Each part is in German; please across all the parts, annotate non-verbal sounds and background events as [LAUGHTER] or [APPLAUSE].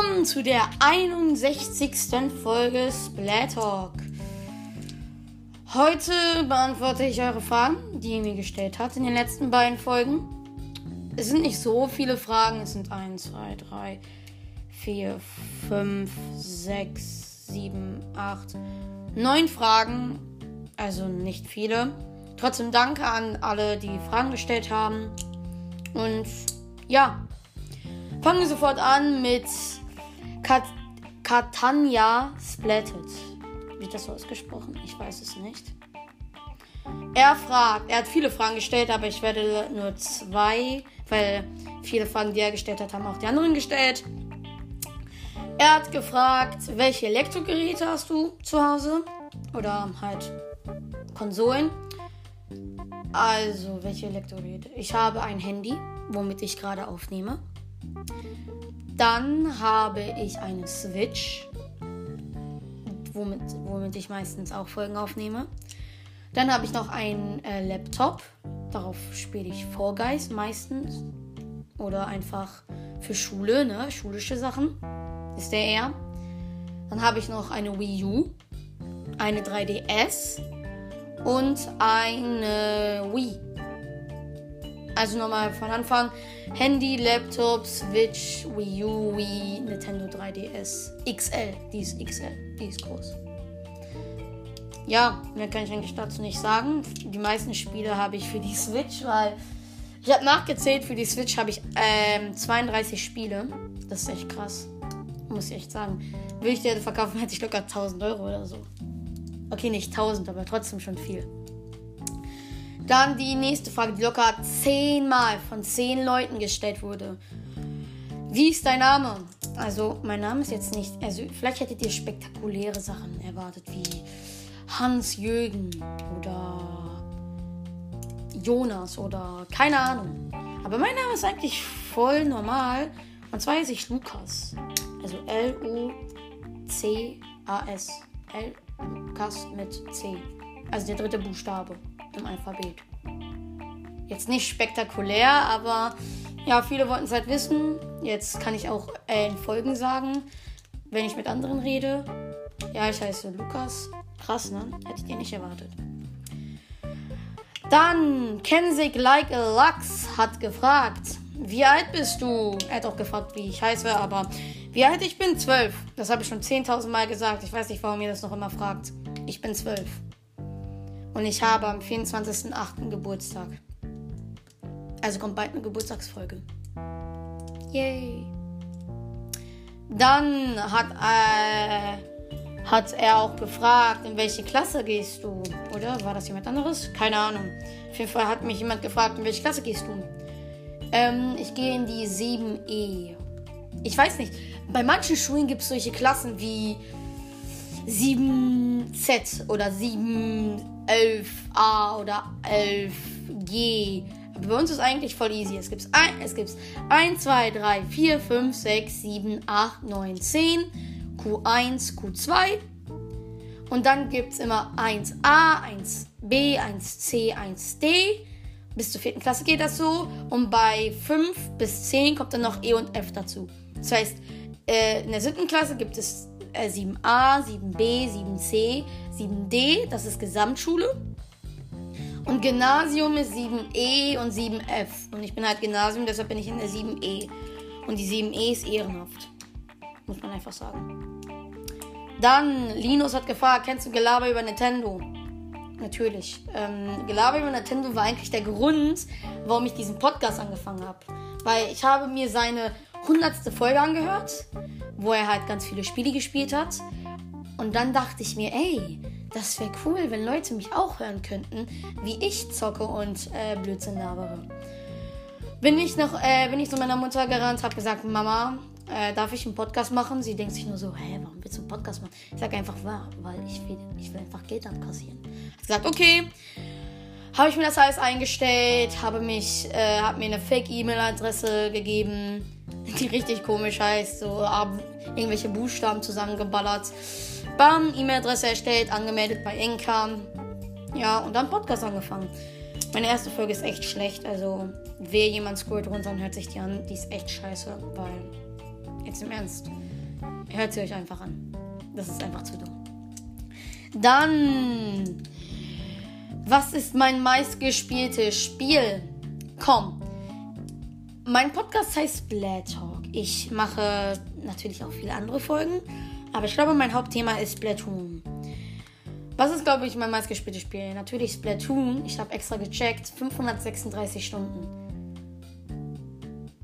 Willkommen zu der 61. Folge Splat Talk. Heute beantworte ich eure Fragen, die ihr mir gestellt habt in den letzten beiden Folgen. Es sind nicht so viele Fragen, es sind 1, 2, 3, 4, 5, 6, 7, 8, 9 Fragen. Also nicht viele. Trotzdem danke an alle, die Fragen gestellt haben. Und ja, fangen wir sofort an mit Kat Katania Splatted. Wird das so ausgesprochen? Ich weiß es nicht. Er fragt, er hat viele Fragen gestellt, aber ich werde nur zwei, weil viele Fragen, die er gestellt hat, haben auch die anderen gestellt. Er hat gefragt, welche Elektrogeräte hast du zu Hause? Oder halt Konsolen. Also, welche Elektrogeräte? Ich habe ein Handy, womit ich gerade aufnehme. Dann habe ich eine Switch, womit, womit ich meistens auch Folgen aufnehme. Dann habe ich noch einen äh, Laptop. Darauf spiele ich Guys meistens. Oder einfach für Schule, ne? Schulische Sachen. Ist der eher. Dann habe ich noch eine Wii U, eine 3DS und eine Wii. Also nochmal von Anfang. Handy, Laptop, Switch, Wii U, Wii, Nintendo 3DS. XL. Die ist XL. Die ist groß. Ja, mehr kann ich eigentlich dazu nicht sagen. Die meisten Spiele habe ich für die [LAUGHS] Switch, weil ich habe nachgezählt, für die Switch habe ich ähm, 32 Spiele. Das ist echt krass. Muss ich echt sagen. Will ich die verkaufen, hätte ich locker 1000 Euro oder so. Okay, nicht 1000, aber trotzdem schon viel. Dann die nächste Frage, die locker zehnmal von zehn Leuten gestellt wurde. Wie ist dein Name? Also, mein Name ist jetzt nicht. Also, vielleicht hättet ihr spektakuläre Sachen erwartet, wie Hans-Jürgen oder Jonas oder keine Ahnung. Aber mein Name ist eigentlich voll normal. Und zwar heiße ich Lukas. Also L-U-C-A-S. L Lukas mit C. Also der dritte Buchstabe im Alphabet. Jetzt nicht spektakulär, aber ja, viele wollten es halt wissen. Jetzt kann ich auch in Folgen sagen, wenn ich mit anderen rede. Ja, ich heiße Lukas. Krass, ne? Hättet ihr nicht erwartet. Dann Kensig Like a Lux hat gefragt, wie alt bist du? Er hat auch gefragt, wie ich heiße, aber wie alt ich bin? Zwölf. Das habe ich schon 10.000 Mal gesagt. Ich weiß nicht, warum ihr das noch immer fragt. Ich bin zwölf. Und ich habe am 24.08. Geburtstag. Also kommt bald eine Geburtstagsfolge. Yay. Dann hat, äh, hat er auch gefragt, in welche Klasse gehst du? Oder war das jemand anderes? Keine Ahnung. Auf jeden Fall hat mich jemand gefragt, in welche Klasse gehst du? Ähm, ich gehe in die 7e. Ich weiß nicht. Bei manchen Schulen gibt es solche Klassen wie 7Z oder 711A oder 11G. Aber bei uns ist eigentlich voll easy. Es gibt ein, es gibt's 1, 2, 3, 4, 5, 6, 7, 8, 9, 10, Q1, Q2. Und dann gibt es immer 1a, 1b, 1c, 1d. Bis zur vierten Klasse geht das so. Und bei 5 bis 10 kommt dann noch E und F dazu. Das heißt, äh, in der siebten Klasse gibt es äh, 7a, 7b, 7c, 7d. Das ist Gesamtschule. Und Gymnasium ist 7e und 7f. Und ich bin halt Gymnasium, deshalb bin ich in der 7e. Und die 7e ist ehrenhaft. Muss man einfach sagen. Dann, Linus hat gefragt, kennst du Gelaber über Nintendo? Natürlich. Ähm, Gelaber über Nintendo war eigentlich der Grund, warum ich diesen Podcast angefangen habe. Weil ich habe mir seine hundertste Folge angehört, wo er halt ganz viele Spiele gespielt hat. Und dann dachte ich mir, ey, das wäre cool, wenn Leute mich auch hören könnten, wie ich zocke und äh, Blödsinn labere. Bin ich noch, äh, bin ich zu meiner Mutter gerannt, habe gesagt, Mama, äh, darf ich einen Podcast machen? Sie denkt sich nur so, hä, warum willst du einen Podcast machen? Ich sage einfach, wahr, weil ich will, ich will einfach Geld abkassieren. Hat gesagt, okay. Habe ich mir das alles eingestellt, habe mich, äh, habe mir eine Fake-E-Mail-Adresse gegeben, die richtig komisch heißt. So irgendwelche Buchstaben zusammengeballert. Bam, E-Mail-Adresse erstellt, angemeldet bei Enka. Ja, und dann Podcast angefangen. Meine erste Folge ist echt schlecht, also wer jemand scrollt runter und hört sich die an, die ist echt scheiße, weil, jetzt im Ernst, hört sie euch einfach an. Das ist einfach zu dumm. Dann, was ist mein meistgespieltes Spiel? Komm, mein Podcast heißt Splat Talk. Ich mache natürlich auch viele andere Folgen, aber ich glaube, mein Hauptthema ist Splatoon. Was ist, glaube ich, mein meistgespieltes Spiel? Natürlich Splatoon. Ich habe extra gecheckt. 536 Stunden.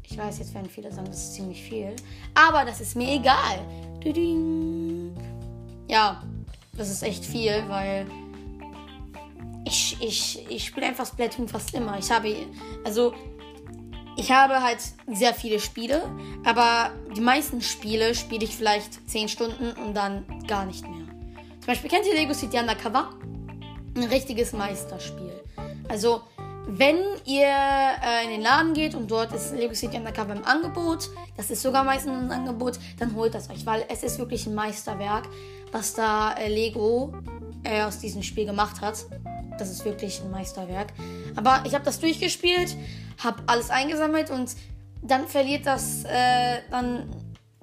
Ich weiß, jetzt werden viele sagen, das ist ziemlich viel. Aber das ist mir egal. Ja, das ist echt viel, weil ich, ich, ich spiele einfach Splatoon fast immer. Ich habe, also, ich habe halt sehr viele Spiele, aber die meisten Spiele spiele ich vielleicht 10 Stunden und dann gar nicht mehr. Zum Beispiel kennt ihr Lego City Undercover? Ein richtiges Meisterspiel. Also, wenn ihr äh, in den Laden geht und dort ist Lego City Undercover im Angebot, das ist sogar meistens ein Angebot, dann holt das euch, weil es ist wirklich ein Meisterwerk, was da äh, Lego äh, aus diesem Spiel gemacht hat. Das ist wirklich ein Meisterwerk. Aber ich habe das durchgespielt, habe alles eingesammelt und dann verliert das, äh, dann,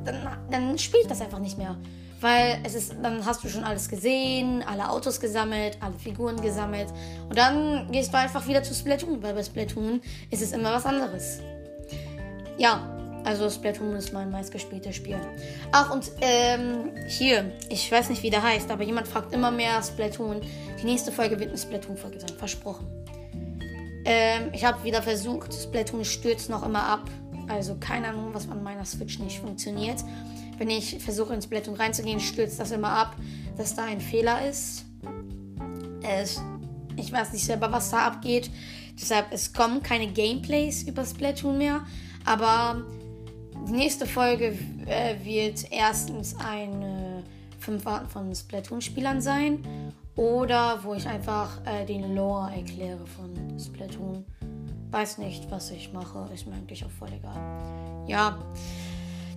dann, dann spielt das einfach nicht mehr. Weil es ist, dann hast du schon alles gesehen, alle Autos gesammelt, alle Figuren gesammelt. Und dann gehst du einfach wieder zu Splatoon, weil bei Splatoon ist es immer was anderes. Ja, also Splatoon ist mein meistgespieltes Spiel. Ach, und ähm, hier, ich weiß nicht, wie der heißt, aber jemand fragt immer mehr Splatoon. Die nächste Folge wird eine Splatoon-Folge sein, versprochen. Ähm, ich habe wieder versucht, Splatoon stürzt noch immer ab. Also keine Ahnung, was an meiner Switch nicht funktioniert wenn ich versuche ins Splatoon reinzugehen, stürzt das immer ab, dass da ein Fehler ist. Es, ich weiß nicht selber, was da abgeht. Deshalb, es kommen keine Gameplays über Splatoon mehr. Aber die nächste Folge äh, wird erstens eine 5 Arten von Splatoon-Spielern sein. Oder wo ich einfach äh, den Lore erkläre von Splatoon. Weiß nicht, was ich mache. Ist mir eigentlich auch voll egal. Ja.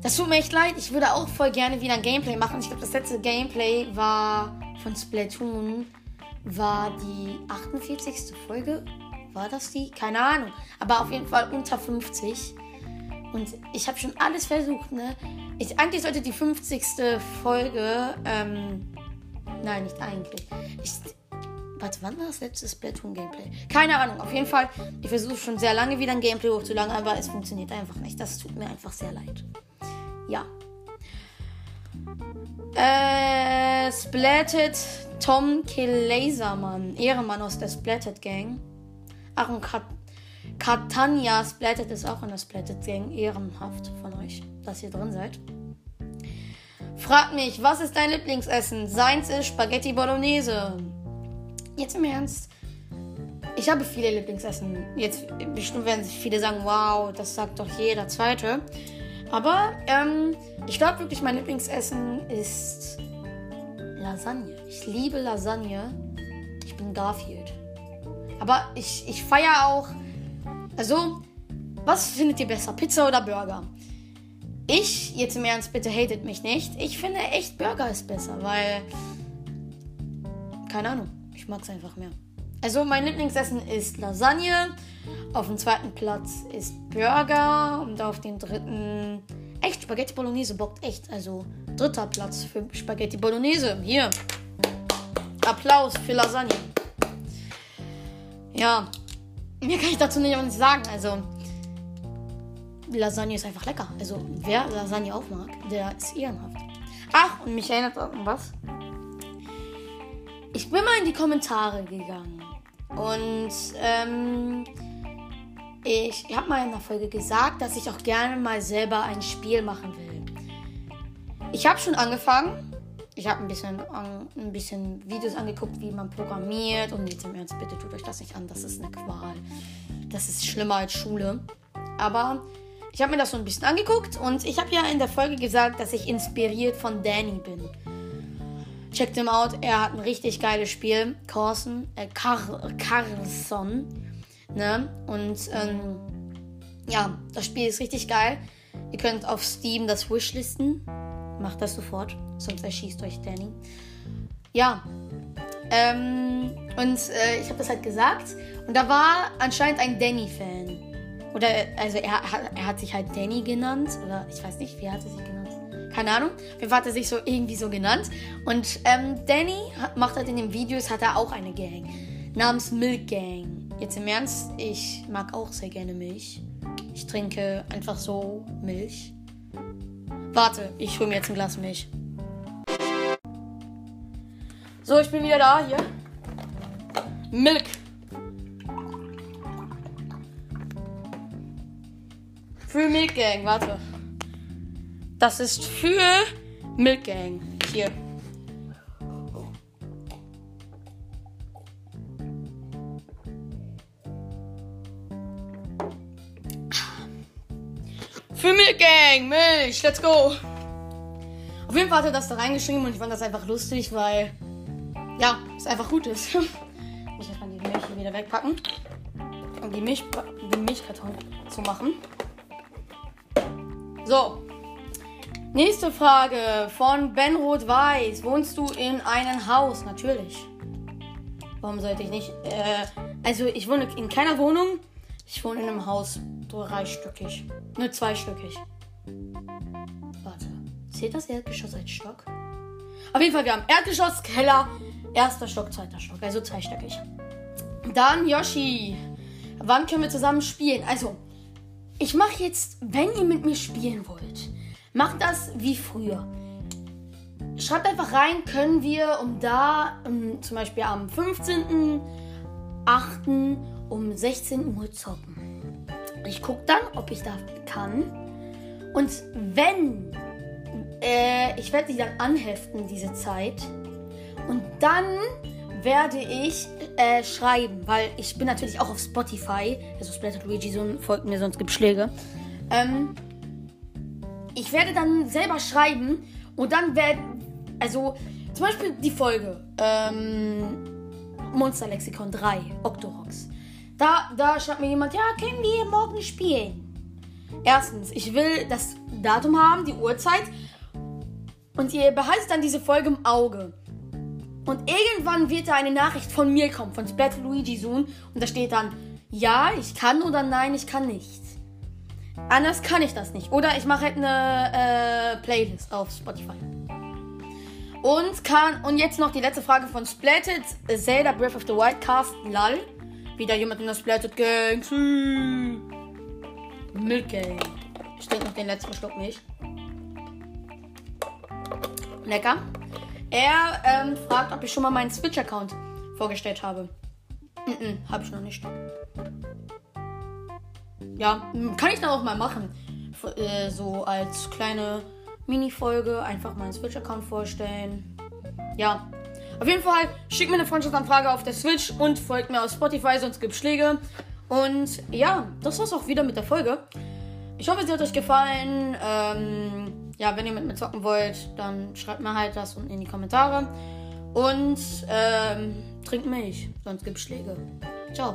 Das tut mir echt leid. Ich würde auch voll gerne wieder ein Gameplay machen. Ich glaube, das letzte Gameplay war von Splatoon. War die 48. Folge? War das die? Keine Ahnung. Aber auf jeden Fall unter 50. Und ich habe schon alles versucht, ne? Ich, eigentlich sollte die 50. Folge. Ähm, nein, nicht eigentlich. Ich, warte, wann war das letzte Splatoon-Gameplay? Keine Ahnung. Auf jeden Fall, ich versuche schon sehr lange wieder ein Gameplay hochzuladen, aber es funktioniert einfach nicht. Das tut mir einfach sehr leid. Ja. Äh, Splatted Tom Killasermann. Ehrenmann aus der Splatted Gang. Ach, und Kat Katania Splatted ist auch in der Splatted Gang. Ehrenhaft von euch, dass ihr drin seid. Fragt mich, was ist dein Lieblingsessen? Seins ist Spaghetti Bolognese. Jetzt im Ernst. Ich habe viele Lieblingsessen. Jetzt bestimmt werden sich viele sagen, wow, das sagt doch jeder Zweite. Aber ähm, ich glaube wirklich, mein Lieblingsessen ist Lasagne. Ich liebe Lasagne. Ich bin Garfield. Aber ich, ich feiere auch. Also, was findet ihr besser? Pizza oder Burger? Ich, jetzt im Ernst, bitte hatet mich nicht. Ich finde echt Burger ist besser, weil. Keine Ahnung. Ich mag es einfach mehr. Also, mein Lieblingsessen ist Lasagne. Auf dem zweiten Platz ist Burger und auf dem dritten echt Spaghetti Bolognese bockt echt. Also dritter Platz für Spaghetti Bolognese. Hier. Applaus für Lasagne. Ja, mehr kann ich dazu nicht, sagen. Also Lasagne ist einfach lecker. Also wer Lasagne auch mag, der ist ehrenhaft. Ach, und mich erinnert an was. Ich bin mal in die Kommentare gegangen. Und ähm, ich habe mal in der Folge gesagt, dass ich auch gerne mal selber ein Spiel machen will. Ich habe schon angefangen. Ich habe ein bisschen, ein bisschen Videos angeguckt, wie man programmiert. Und jetzt im Ernst, bitte tut euch das nicht an. Das ist eine Qual. Das ist schlimmer als Schule. Aber ich habe mir das so ein bisschen angeguckt. Und ich habe ja in der Folge gesagt, dass ich inspiriert von Danny bin. Checkt him out. Er hat ein richtig geiles Spiel. Carson, äh, Car Carlson Ne? Und ähm, ja, das Spiel ist richtig geil. Ihr könnt auf Steam das Wishlisten. Macht das sofort, sonst erschießt euch Danny. Ja. Ähm, und äh, ich habe das halt gesagt. Und da war anscheinend ein Danny-Fan. Oder, also er, er hat sich halt Danny genannt. Oder ich weiß nicht, wie hat er sich genannt? Keine Ahnung. Wie hat er sich so irgendwie so genannt. Und ähm, Danny macht halt in den Videos, hat er auch eine Gang. Namens Milk Gang. Jetzt im Ernst, ich mag auch sehr gerne Milch. Ich trinke einfach so Milch. Warte, ich hole mir jetzt ein Glas Milch. So, ich bin wieder da hier. Milk. Für Milk Gang, warte. Das ist für Milk Gang. Hier. Für Milk Gang, Milch, let's go. Auf jeden Fall hat er das da reingeschrieben und ich fand das einfach lustig, weil ja, es einfach gut ist. [LAUGHS] ich kann die Milch hier wieder wegpacken, um die, Milch, den Milchkarton zu machen. So. Nächste Frage von Ben Rot-Weiß. Wohnst du in einem Haus? Natürlich. Warum sollte ich nicht? Äh, also, ich wohne in keiner Wohnung. Ich wohne in einem Haus. Dreistöckig. Nur zweistöckig. Warte. Zählt das Erdgeschoss als Stock? Auf jeden Fall, wir haben Erdgeschoss, Keller, erster Stock, zweiter Stock. Also zweistöckig. Dann Yoshi. Wann können wir zusammen spielen? Also, ich mache jetzt, wenn ihr mit mir spielen wollt, macht das wie früher. Schreibt einfach rein, können wir um da, um, zum Beispiel am 15.08. um 16 Uhr zocken. Ich gucke dann, ob ich da kann. Und wenn, äh, ich werde die dann anheften, diese Zeit. Und dann werde ich äh, schreiben, weil ich bin natürlich auch auf Spotify. Also Splatter Luigi Sohn folgt mir, sonst gibt Schläge. Ähm, ich werde dann selber schreiben und dann werden, also zum Beispiel die Folge ähm, Monster Lexikon 3, Octorox. Da, da schreibt mir jemand, ja, können wir morgen spielen? Erstens, ich will das Datum haben, die Uhrzeit. Und ihr behaltet dann diese Folge im Auge. Und irgendwann wird da eine Nachricht von mir kommen, von Splatter Luigi Sohn. Und da steht dann, ja, ich kann oder nein, ich kann nicht. Anders kann ich das nicht. Oder ich mache halt eine äh, Playlist auf Spotify. Und kann, und jetzt noch die letzte Frage von Splatted Zelda Breath of the Wild Cast Lal. Wieder jemand in der Splatted Gang. Milk Gang. Ich trinke noch den letzten Schluck Milch. Lecker. Er ähm, fragt, ob ich schon mal meinen Switch-Account vorgestellt habe. -mm, habe ich noch nicht. Ja, kann ich dann auch mal machen. Äh, so als kleine Mini-Folge einfach meinen Switch-Account vorstellen. Ja. Auf jeden Fall schickt mir eine Freundschaftsanfrage auf der Switch und folgt mir auf Spotify, sonst gibt Schläge. Und ja, das war's auch wieder mit der Folge. Ich hoffe, es hat euch gefallen. Ähm, ja, wenn ihr mit mir zocken wollt, dann schreibt mir halt das unten in die Kommentare. Und ähm, trinkt Milch, sonst gibt Schläge. Ciao.